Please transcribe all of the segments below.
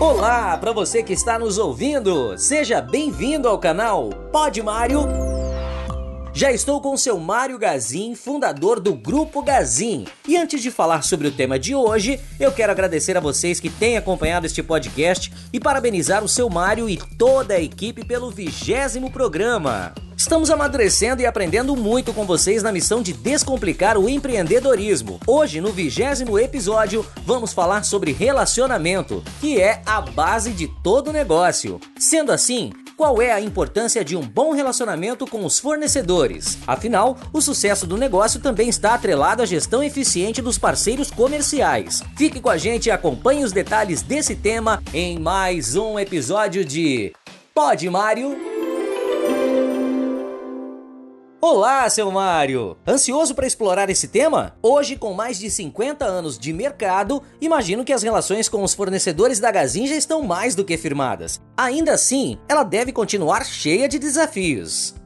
Olá para você que está nos ouvindo. Seja bem-vindo ao canal Pode Mário. Já estou com seu Mário Gazin, fundador do Grupo Gazin. E antes de falar sobre o tema de hoje, eu quero agradecer a vocês que têm acompanhado este podcast e parabenizar o seu Mário e toda a equipe pelo vigésimo programa. Estamos amadurecendo e aprendendo muito com vocês na missão de descomplicar o empreendedorismo. Hoje, no vigésimo episódio, vamos falar sobre relacionamento, que é a base de todo negócio. Sendo assim, qual é a importância de um bom relacionamento com os fornecedores. Afinal, o sucesso do negócio também está atrelado à gestão eficiente dos parceiros comerciais. Fique com a gente e acompanhe os detalhes desse tema em mais um episódio de Pode Mário. Olá, seu Mário! Ansioso para explorar esse tema? Hoje, com mais de 50 anos de mercado, imagino que as relações com os fornecedores da Gazin já estão mais do que firmadas. Ainda assim, ela deve continuar cheia de desafios.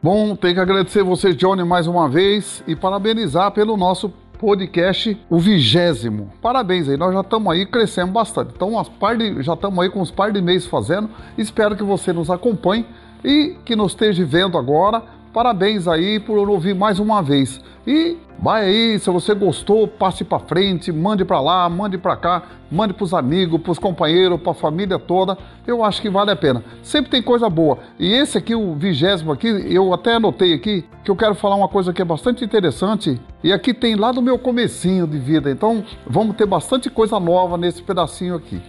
Bom, tenho que agradecer você, Johnny, mais uma vez e parabenizar pelo nosso podcast, o vigésimo. Parabéns aí, nós já estamos aí crescendo bastante. Então, par de, já estamos aí com uns par de meses fazendo. Espero que você nos acompanhe e que nos esteja vendo agora Parabéns aí por ouvir mais uma vez. E vai aí, se você gostou, passe para frente, mande para lá, mande para cá, mande para os amigos, para os companheiros, para a família toda. Eu acho que vale a pena. Sempre tem coisa boa. E esse aqui, o vigésimo aqui, eu até anotei aqui que eu quero falar uma coisa que é bastante interessante. E aqui tem lá do meu comecinho de vida. Então, vamos ter bastante coisa nova nesse pedacinho aqui.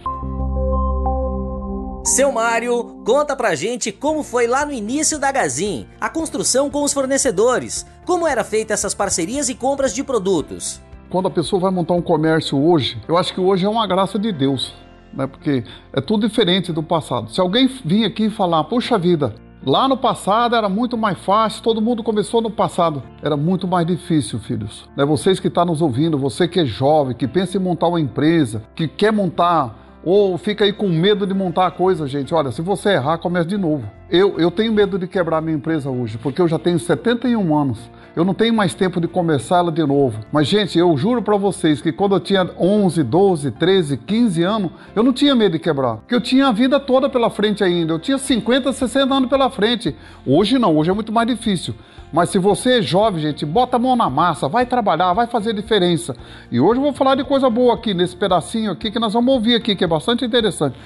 Seu Mário, conta pra gente como foi lá no início da Gazin, a construção com os fornecedores, como era feita essas parcerias e compras de produtos. Quando a pessoa vai montar um comércio hoje, eu acho que hoje é uma graça de Deus, né? Porque é tudo diferente do passado. Se alguém vir aqui e falar, puxa vida, Lá no passado era muito mais fácil, todo mundo começou no passado. Era muito mais difícil, filhos. Né? Vocês que estão tá nos ouvindo, você que é jovem, que pensa em montar uma empresa, que quer montar ou fica aí com medo de montar a coisa, gente. Olha, se você errar, comece de novo. Eu, eu tenho medo de quebrar minha empresa hoje, porque eu já tenho 71 anos. Eu não tenho mais tempo de começá-la de novo. Mas, gente, eu juro para vocês que quando eu tinha 11, 12, 13, 15 anos, eu não tinha medo de quebrar. Porque eu tinha a vida toda pela frente ainda. Eu tinha 50, 60 anos pela frente. Hoje não, hoje é muito mais difícil. Mas se você é jovem, gente, bota a mão na massa, vai trabalhar, vai fazer diferença. E hoje eu vou falar de coisa boa aqui, nesse pedacinho aqui que nós vamos ouvir aqui, que é bastante interessante.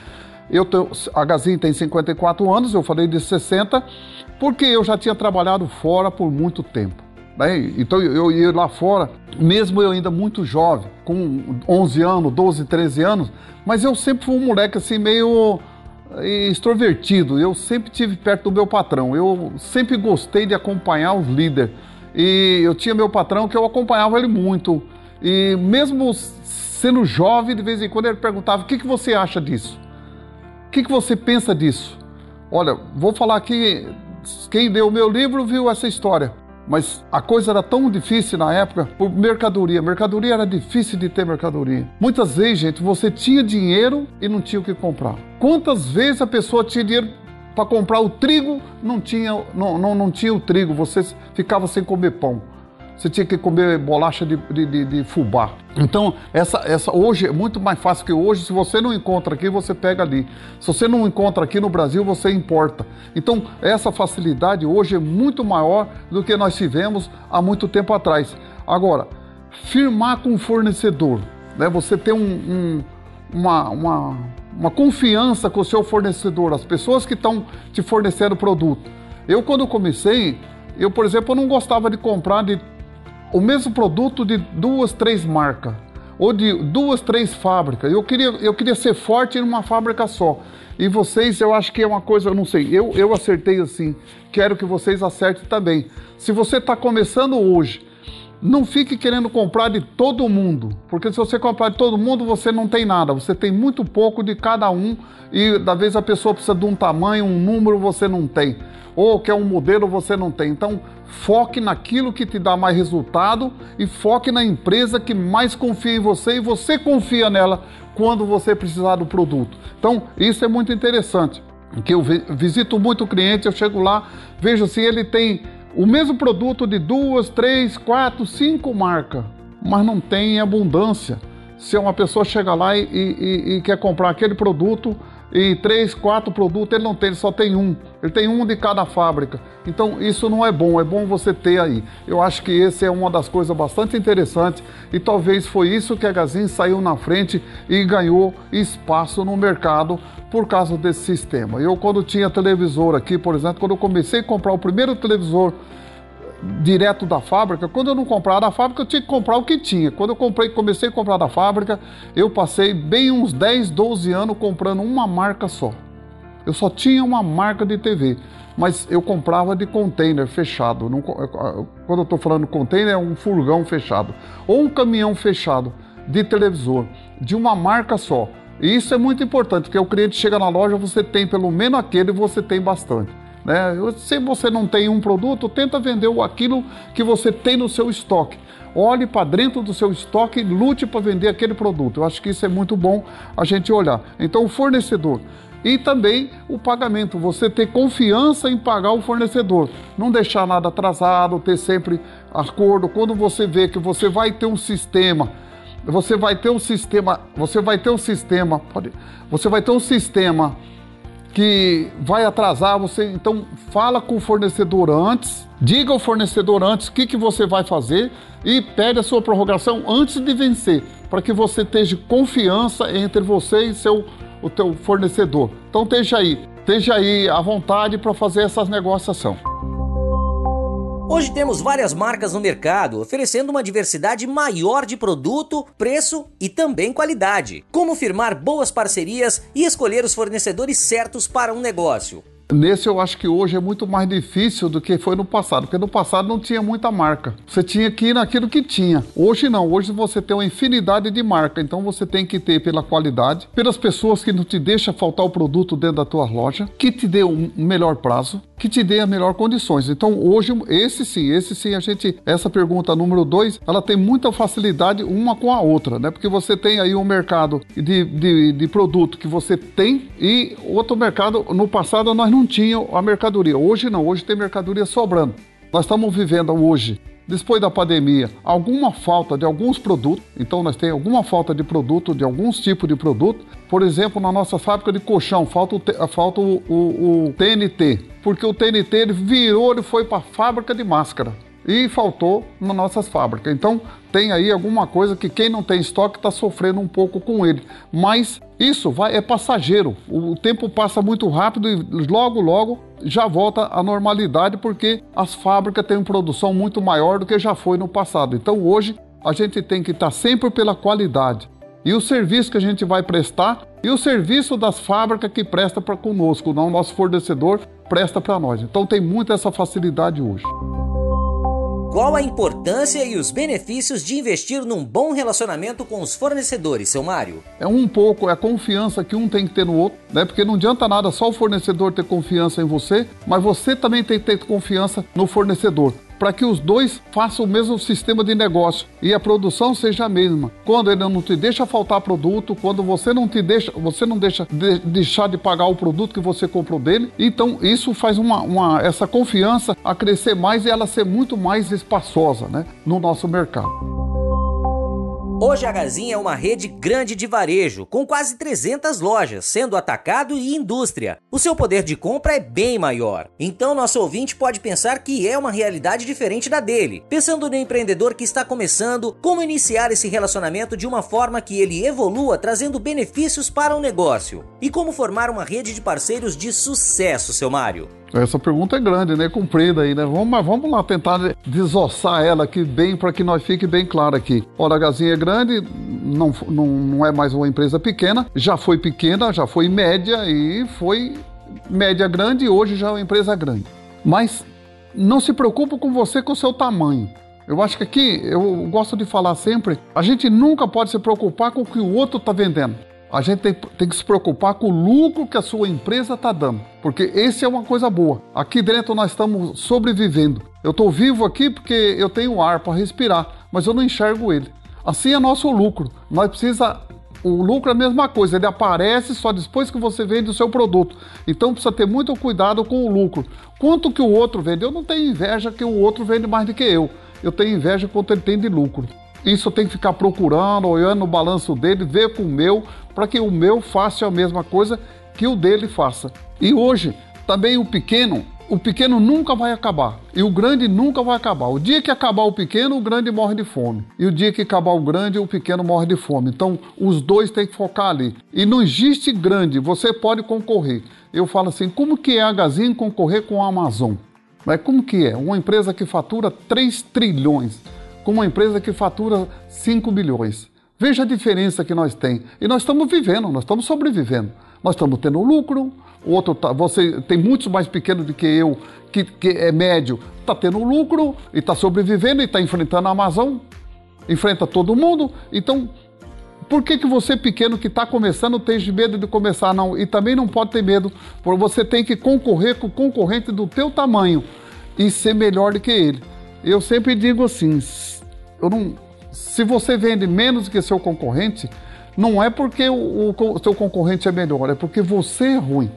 Eu tenho, a Gazin tem 54 anos, eu falei de 60, porque eu já tinha trabalhado fora por muito tempo. Né? Então eu ia lá fora, mesmo eu ainda muito jovem, com 11 anos, 12, 13 anos, mas eu sempre fui um moleque assim meio extrovertido. Eu sempre tive perto do meu patrão. Eu sempre gostei de acompanhar os líderes. E eu tinha meu patrão que eu acompanhava ele muito. E mesmo sendo jovem, de vez em quando ele perguntava: o que, que você acha disso? Que, que você pensa disso? Olha, vou falar aqui. Quem deu o meu livro viu essa história. Mas a coisa era tão difícil na época por mercadoria. Mercadoria era difícil de ter mercadoria. Muitas vezes, gente, você tinha dinheiro e não tinha o que comprar. Quantas vezes a pessoa tinha dinheiro para comprar o trigo, não tinha, não, não, não tinha o trigo, você ficava sem comer pão você tinha que comer bolacha de, de, de, de, fubá. Então, essa, essa hoje é muito mais fácil que hoje. Se você não encontra aqui, você pega ali. Se você não encontra aqui no Brasil, você importa. Então, essa facilidade hoje é muito maior do que nós tivemos há muito tempo atrás. Agora, firmar com o fornecedor, né? você ter um, um, uma, uma, uma confiança com o seu fornecedor, as pessoas que estão te fornecendo produto. Eu, quando comecei, eu, por exemplo, não gostava de comprar de o mesmo produto de duas, três marcas ou de duas, três fábricas. Eu queria, eu queria ser forte em uma fábrica só. E vocês, eu acho que é uma coisa, eu não sei, eu, eu acertei assim. Quero que vocês acertem também. Se você está começando hoje, não fique querendo comprar de todo mundo, porque se você comprar de todo mundo, você não tem nada, você tem muito pouco de cada um e da vez a pessoa precisa de um tamanho, um número, você não tem, ou quer um modelo, você não tem. Então, foque naquilo que te dá mais resultado e foque na empresa que mais confia em você e você confia nela quando você precisar do produto. Então, isso é muito interessante. Que eu visito muito cliente, eu chego lá, vejo se ele tem o mesmo produto de duas, três, quatro, cinco marcas, mas não tem abundância. Se uma pessoa chega lá e, e, e quer comprar aquele produto e três, quatro produtos, ele não tem, ele só tem um. Ele tem um de cada fábrica. Então isso não é bom, é bom você ter aí. Eu acho que esse é uma das coisas bastante interessantes e talvez foi isso que a Gazin saiu na frente e ganhou espaço no mercado por causa desse sistema. Eu quando tinha televisor aqui, por exemplo, quando eu comecei a comprar o primeiro televisor direto da fábrica. Quando eu não comprava da fábrica, eu tinha que comprar o que tinha. Quando eu comprei, comecei a comprar da fábrica, eu passei bem uns 10, 12 anos comprando uma marca só. Eu só tinha uma marca de TV, mas eu comprava de container fechado. Não, quando eu estou falando container, é um furgão fechado ou um caminhão fechado de televisor de uma marca só. E isso é muito importante, porque o cliente chega na loja, você tem pelo menos aquele, você tem bastante. Né? Se você não tem um produto, tenta vender aquilo que você tem no seu estoque. Olhe para dentro do seu estoque e lute para vender aquele produto. Eu acho que isso é muito bom a gente olhar. Então, o fornecedor. E também o pagamento, você ter confiança em pagar o fornecedor, não deixar nada atrasado, ter sempre acordo. Quando você vê que você vai ter um sistema, você vai ter um sistema, você vai ter um sistema, pode, você vai ter um sistema que vai atrasar você. Então, fala com o fornecedor antes, diga ao fornecedor antes o que, que você vai fazer e pede a sua prorrogação antes de vencer, para que você tenha confiança entre você e seu, o teu fornecedor. Então, esteja aí, esteja aí à vontade para fazer essas negociações. Hoje temos várias marcas no mercado oferecendo uma diversidade maior de produto, preço e também qualidade. Como firmar boas parcerias e escolher os fornecedores certos para um negócio? Nesse eu acho que hoje é muito mais difícil do que foi no passado, porque no passado não tinha muita marca. Você tinha que ir naquilo que tinha. Hoje não, hoje você tem uma infinidade de marca, então você tem que ter pela qualidade, pelas pessoas que não te deixam faltar o produto dentro da tua loja, que te dê um melhor prazo, que te dê a melhor condições. Então hoje esse sim, esse sim a gente essa pergunta número dois, ela tem muita facilidade uma com a outra, né? Porque você tem aí um mercado de, de, de produto que você tem e outro mercado no passado nós não tinham a mercadoria. Hoje não, hoje tem mercadoria sobrando. Nós estamos vivendo hoje, depois da pandemia, alguma falta de alguns produtos. Então nós temos alguma falta de produto, de alguns tipos de produto. Por exemplo, na nossa fábrica de colchão, falta o, falta o, o, o TNT. Porque o TNT ele virou e foi para a fábrica de máscara e faltou nas nossas fábricas. Então, tem aí alguma coisa que quem não tem estoque está sofrendo um pouco com ele. Mas isso vai é passageiro. O tempo passa muito rápido e logo, logo já volta à normalidade porque as fábricas têm produção muito maior do que já foi no passado. Então, hoje, a gente tem que estar tá sempre pela qualidade. E o serviço que a gente vai prestar e o serviço das fábricas que presta para conosco, não nosso fornecedor presta para nós. Então tem muita essa facilidade hoje. Qual a importância e os benefícios de investir num bom relacionamento com os fornecedores, seu Mário? É um pouco, é a confiança que um tem que ter no outro, né? Porque não adianta nada só o fornecedor ter confiança em você, mas você também tem que ter confiança no fornecedor para que os dois façam o mesmo sistema de negócio e a produção seja a mesma. Quando ele não te deixa faltar produto, quando você não te deixa, você não deixa de, deixar de pagar o produto que você comprou dele, então isso faz uma, uma essa confiança a crescer mais e ela ser muito mais espaçosa, né, no nosso mercado. Hoje a Gazin é uma rede grande de varejo, com quase 300 lojas, sendo atacado e indústria. O seu poder de compra é bem maior. Então nosso ouvinte pode pensar que é uma realidade diferente da dele. Pensando no empreendedor que está começando, como iniciar esse relacionamento de uma forma que ele evolua trazendo benefícios para o negócio. E como formar uma rede de parceiros de sucesso, seu Mário. Essa pergunta é grande, né? Comprida aí, né? Vamos, mas vamos lá tentar desossar ela aqui bem para que nós fique bem claro aqui. Olha, a Gazinha é grande, não, não, não é mais uma empresa pequena, já foi pequena, já foi média e foi média grande e hoje já é uma empresa grande. Mas não se preocupe com você com o seu tamanho. Eu acho que aqui, eu gosto de falar sempre, a gente nunca pode se preocupar com o que o outro está vendendo. A gente tem, tem, que se preocupar com o lucro que a sua empresa está dando, porque esse é uma coisa boa. Aqui dentro nós estamos sobrevivendo. Eu estou vivo aqui porque eu tenho ar para respirar, mas eu não enxergo ele. Assim é nosso lucro. Nós precisa o lucro é a mesma coisa, ele aparece só depois que você vende o seu produto. Então precisa ter muito cuidado com o lucro. Quanto que o outro vende? Eu não tenho inveja que o outro vende mais do que eu. Eu tenho inveja quanto ele tem de lucro. Isso tenho que ficar procurando, olhando no balanço dele, ver com o meu, para que o meu faça a mesma coisa que o dele faça. E hoje, também o pequeno, o pequeno nunca vai acabar e o grande nunca vai acabar. O dia que acabar o pequeno, o grande morre de fome. E o dia que acabar o grande, o pequeno morre de fome. Então, os dois têm que focar ali. E não existe grande, você pode concorrer. Eu falo assim, como que é a Gazin concorrer com a Amazon? Mas como que é? Uma empresa que fatura 3 trilhões com uma empresa que fatura 5 bilhões. Veja a diferença que nós temos. E nós estamos vivendo, nós estamos sobrevivendo. Nós estamos tendo lucro, o outro tá, você tem muitos mais pequenos do que eu, que, que é médio, está tendo lucro e está sobrevivendo e está enfrentando a Amazon, enfrenta todo mundo. Então, por que, que você pequeno que está começando tem medo de começar? Não, e também não pode ter medo, porque você tem que concorrer com o concorrente do teu tamanho e ser melhor do que ele. Eu sempre digo assim, eu não, se você vende menos que seu concorrente, não é porque o, o seu concorrente é melhor, é porque você é ruim.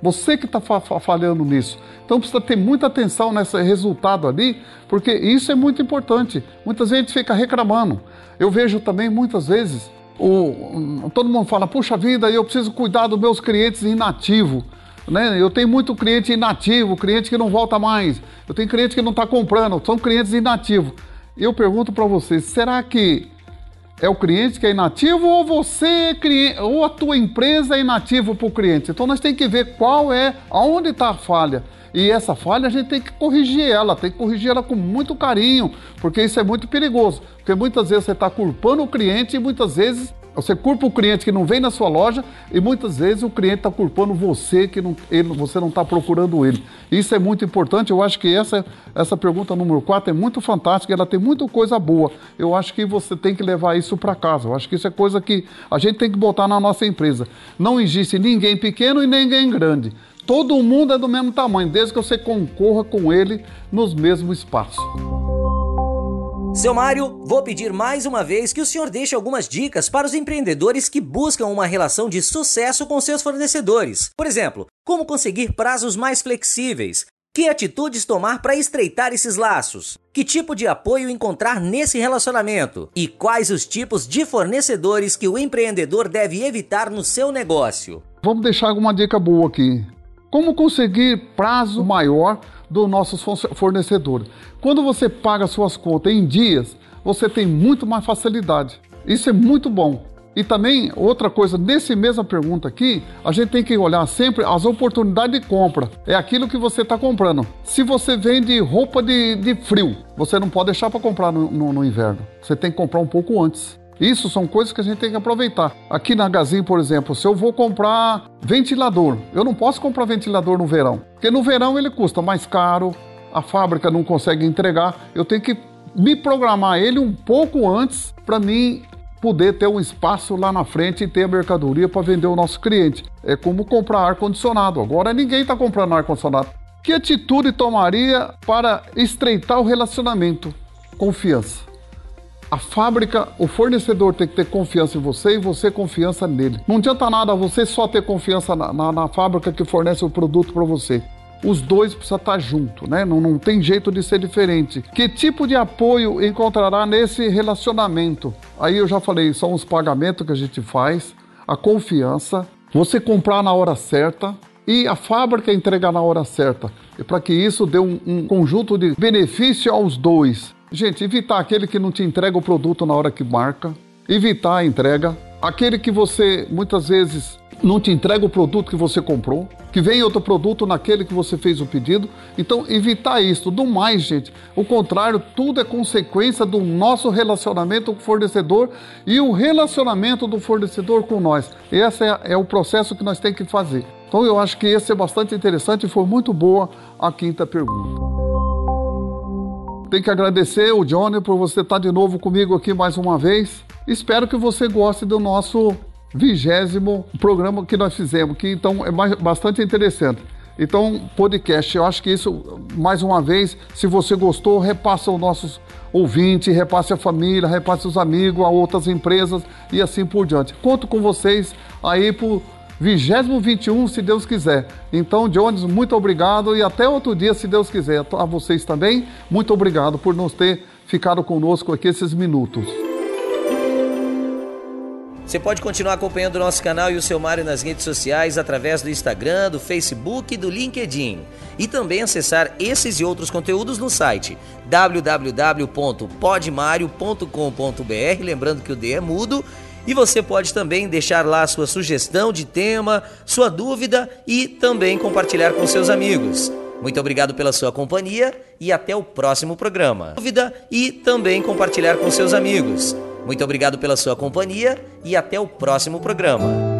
Você que está fa falhando nisso. Então precisa ter muita atenção nesse resultado ali, porque isso é muito importante. Muita gente fica reclamando. Eu vejo também muitas vezes, o, todo mundo fala, puxa vida, eu preciso cuidar dos meus clientes inativos. Né? Eu tenho muito cliente inativo, cliente que não volta mais. Eu tenho cliente que não está comprando, são clientes inativos. Eu pergunto para vocês, será que é o cliente que é inativo ou você é cliente, ou a tua empresa é inativo para o cliente? Então nós temos que ver qual é, aonde está a falha. E essa falha a gente tem que corrigir ela, tem que corrigir ela com muito carinho, porque isso é muito perigoso. Porque muitas vezes você está culpando o cliente e muitas vezes você culpa o cliente que não vem na sua loja e muitas vezes o cliente está culpando você que não, ele, você não está procurando ele. Isso é muito importante. Eu acho que essa, essa pergunta número 4 é muito fantástica, ela tem muita coisa boa. Eu acho que você tem que levar isso para casa. Eu acho que isso é coisa que a gente tem que botar na nossa empresa. Não existe ninguém pequeno e ninguém grande. Todo mundo é do mesmo tamanho, desde que você concorra com ele nos mesmos espaços. Seu Mário, vou pedir mais uma vez que o senhor deixe algumas dicas para os empreendedores que buscam uma relação de sucesso com seus fornecedores. Por exemplo, como conseguir prazos mais flexíveis? Que atitudes tomar para estreitar esses laços? Que tipo de apoio encontrar nesse relacionamento? E quais os tipos de fornecedores que o empreendedor deve evitar no seu negócio? Vamos deixar alguma dica boa aqui. Como conseguir prazo maior dos nossos fornecedores? Quando você paga suas contas em dias, você tem muito mais facilidade. Isso é muito bom. E também, outra coisa, nesse mesma pergunta aqui, a gente tem que olhar sempre as oportunidades de compra. É aquilo que você está comprando. Se você vende roupa de, de frio, você não pode deixar para comprar no, no, no inverno. Você tem que comprar um pouco antes. Isso são coisas que a gente tem que aproveitar. Aqui na Gazin, por exemplo, se eu vou comprar ventilador, eu não posso comprar ventilador no verão, porque no verão ele custa mais caro, a fábrica não consegue entregar, eu tenho que me programar ele um pouco antes para mim poder ter um espaço lá na frente e ter a mercadoria para vender ao nosso cliente. É como comprar ar-condicionado. Agora ninguém está comprando ar-condicionado. Que atitude tomaria para estreitar o relacionamento? Confiança. A fábrica, o fornecedor tem que ter confiança em você e você confiança nele. Não adianta nada você só ter confiança na, na, na fábrica que fornece o produto para você. Os dois precisam estar juntos, né? Não, não tem jeito de ser diferente. Que tipo de apoio encontrará nesse relacionamento? Aí eu já falei, são os pagamentos que a gente faz, a confiança, você comprar na hora certa, e a fábrica entregar na hora certa. E para que isso dê um, um, conjunto de benefício aos dois. Gente, evitar aquele que não te entrega o produto na hora que marca, evitar a entrega, aquele que você muitas vezes não te entrega o produto que você comprou, que vem outro produto naquele que você fez o pedido. Então, evitar isso. Do mais, gente, o contrário, tudo é consequência do nosso relacionamento com o fornecedor e o relacionamento do fornecedor com nós. Esse é, é o processo que nós temos que fazer. Então, eu acho que esse é bastante interessante e foi muito boa a quinta pergunta tenho que agradecer o Johnny por você estar de novo comigo aqui mais uma vez. Espero que você goste do nosso vigésimo programa que nós fizemos, que então é bastante interessante. Então, podcast, eu acho que isso, mais uma vez, se você gostou, repassa os nossos ouvintes, repasse a família, repasse os amigos, a outras empresas e assim por diante. Conto com vocês aí por vigésimo 21, se Deus quiser. Então, Jones, muito obrigado e até outro dia, se Deus quiser. A vocês também, muito obrigado por nos ter ficaram conosco aqui esses minutos. Você pode continuar acompanhando o nosso canal e o seu Mário nas redes sociais através do Instagram, do Facebook e do LinkedIn. E também acessar esses e outros conteúdos no site www.podmario.com.br, lembrando que o D é mudo. E você pode também deixar lá sua sugestão de tema, sua dúvida e também compartilhar com seus amigos. Muito obrigado pela sua companhia e até o próximo programa. Dúvida e também compartilhar com seus amigos. Muito obrigado pela sua companhia e até o próximo programa.